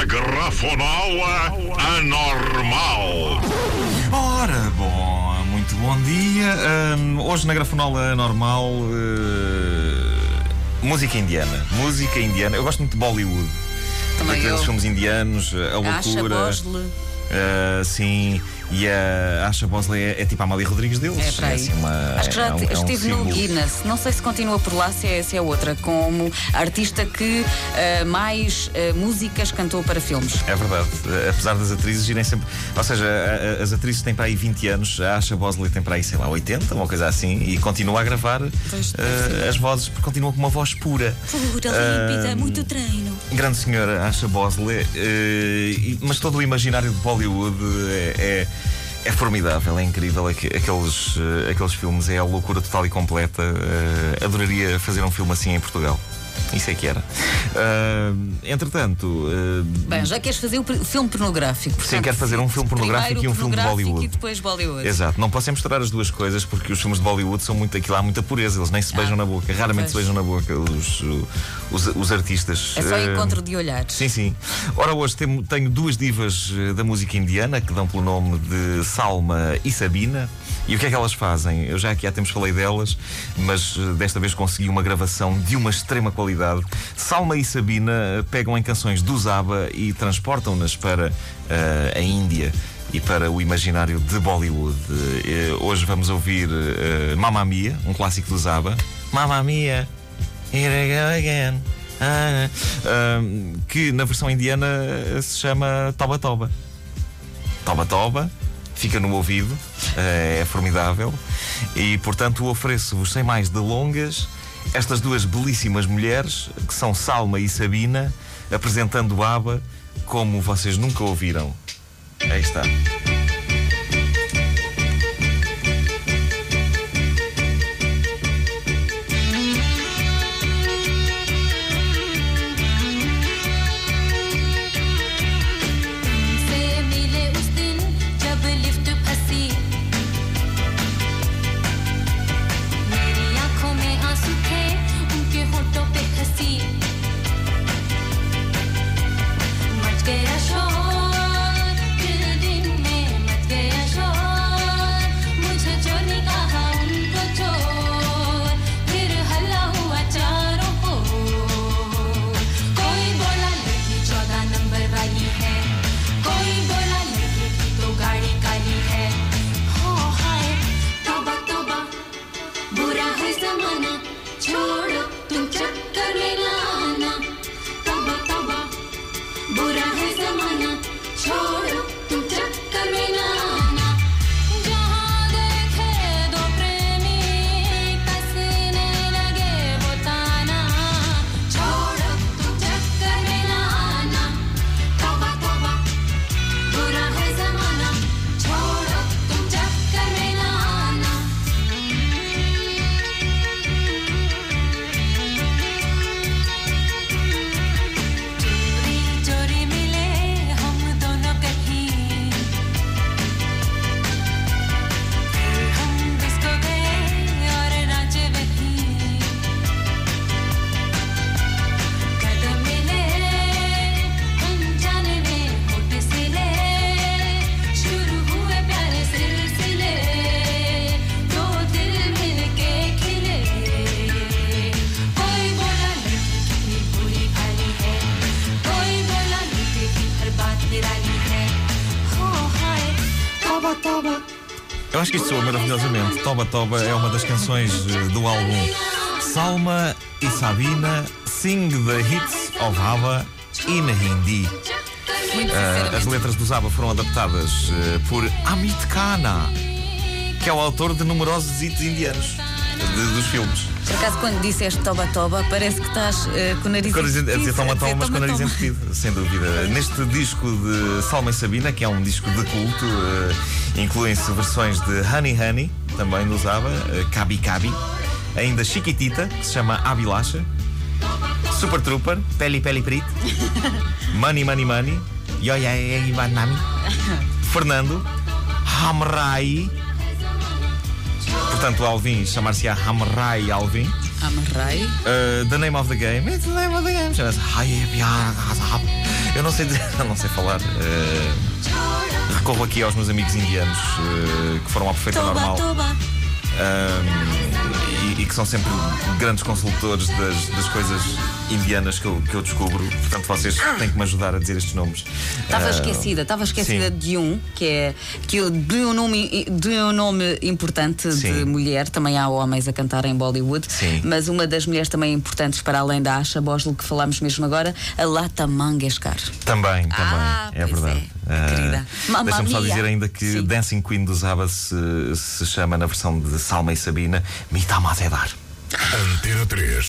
a grafonola anormal. Ora, bom, muito bom dia. Hum, hoje na Grafonola Normal, uh, música indiana. Música indiana. Eu gosto muito de Bollywood. Também Daqueles filmes indianos, a Acha loucura. Bosle. Uh, sim, e a Asha Bosley é, é tipo a Amália Rodrigues deles. É para aí. assim uma- Acho que já é um- te- é um estive no. Guinness. Não sei se continua por lá, se é, se é outra, como artista que ah, mais ah, músicas cantou para filmes. É verdade, Uh, apesar das atrizes irem sempre. Ou seja, a- a- as atrizes têm para aí 20 anos, a Asha Bosley tem para aí, sei lá, 80, uma coisa assim, e continua a gravar uh, as vozes, porque continua com uma voz pura. Pura, límpida, muito treino. Grande senhora Asha Bosley, eh, mas todo o imaginário de Bollywood é, é, formidável, é incrível. Aque- Aqueles, eh, aqueles filmes é a loucura total e completa. Eh, adoraria fazer um filme assim em Portugal. Isso é que era. Ah, entretanto, eh, Bem, já queres fazer o filme pornográfico. portanto, quero fazer um filme pornográfico e um filme de Bollywood. E depois Bollywood. Exato, não posso misturar as duas coisas porque os filmes de Bollywood são muito aquilo, há muita pureza, eles nem se beijam Ah, na boca, raramente pois. se beijam na boca os, os, os artistas. É só Eh, encontro de olhares. Sim, sim. Ora, hoje temo- tenho duas divas da música indiana que dão pelo nome de Salma e Sabina. E o que é que elas fazem? Eu já aqui há tempos falei delas, mas desta vez consegui uma gravação de uma extrema qualidade. Salma e Sabina eh, pegam em canções do Zaba e transportam-nas para eh, a Índia e para o imaginário de Bollywood. Eh, hoje vamos ouvir eh, Mamma Mia, um clássico do Zaba. Mamma Mia, here I go again. Ah, ah, que na versão indiana se chama Toba Toba. Toba Toba, fica no ouvido, é formidável. E portanto ofereço-vos, sem mais delongas, estas duas belíssimas mulheres, que são Salma e Sabina, apresentando ABBA como vocês nunca ouviram. Aí está. true. Eu acho que isto soa maravilhosamente. Toba Toba é uma das canções eh, do álbum Salma e Sabina Sing the Hits of ABBA in Hindi. Ah, as letras do Zaba foram adaptadas eh, por Amit Khanna, que é o autor de numerosos hits indianos de- dos filmes. Por acaso, quando disseste toba toba, parece que estás eh, com o nariz Com o nariz en- a dizer toma a toma, mas com o nariz entupido, sem dúvida. Neste disco de Salma e Sabina, que é um disco de culto, eh, incluem-se versões de Honey Honey, também do Zaba, eh, Kabi Kabi, ainda Chiquitita, que se chama Abilasha, Super Trooper, Peli Peli Prit, Money Money Money, Yoya Ivanami, Fernando, Hamrai. Portanto, Alvin chamar-se-á Hamrai Alvin. Amarrai. Uh, the name of the game. It's the name of the game. Chama-se. Eu não sei, não sei falar. eh, recorro aqui aos meus amigos indianos eh, que foram à perfeita normal. Um, e, e que são sempre grandes consultores das, das coisas indianas que eu, que eu descubro. Portanto, vocês têm que me ajudar a dizer estes nomes. Estava Ah, esquecida, estava esquecida sim. de um, que é que de um nome, de um nome importante Sim. de mulher, também há homens a cantar em Bollywood, Sim. mas uma das mulheres também importantes para além da Asha Boslo que falámos mesmo agora, a Lata Mangeshkar. Também, também. Ah, é verdade. é, Ah, querida. Mamma Deixa-me só dizer ainda que Sim. Dancing Queen do Zaba se, se chama na versão de Salma e Sabina Mita Mazedar. Antena 3.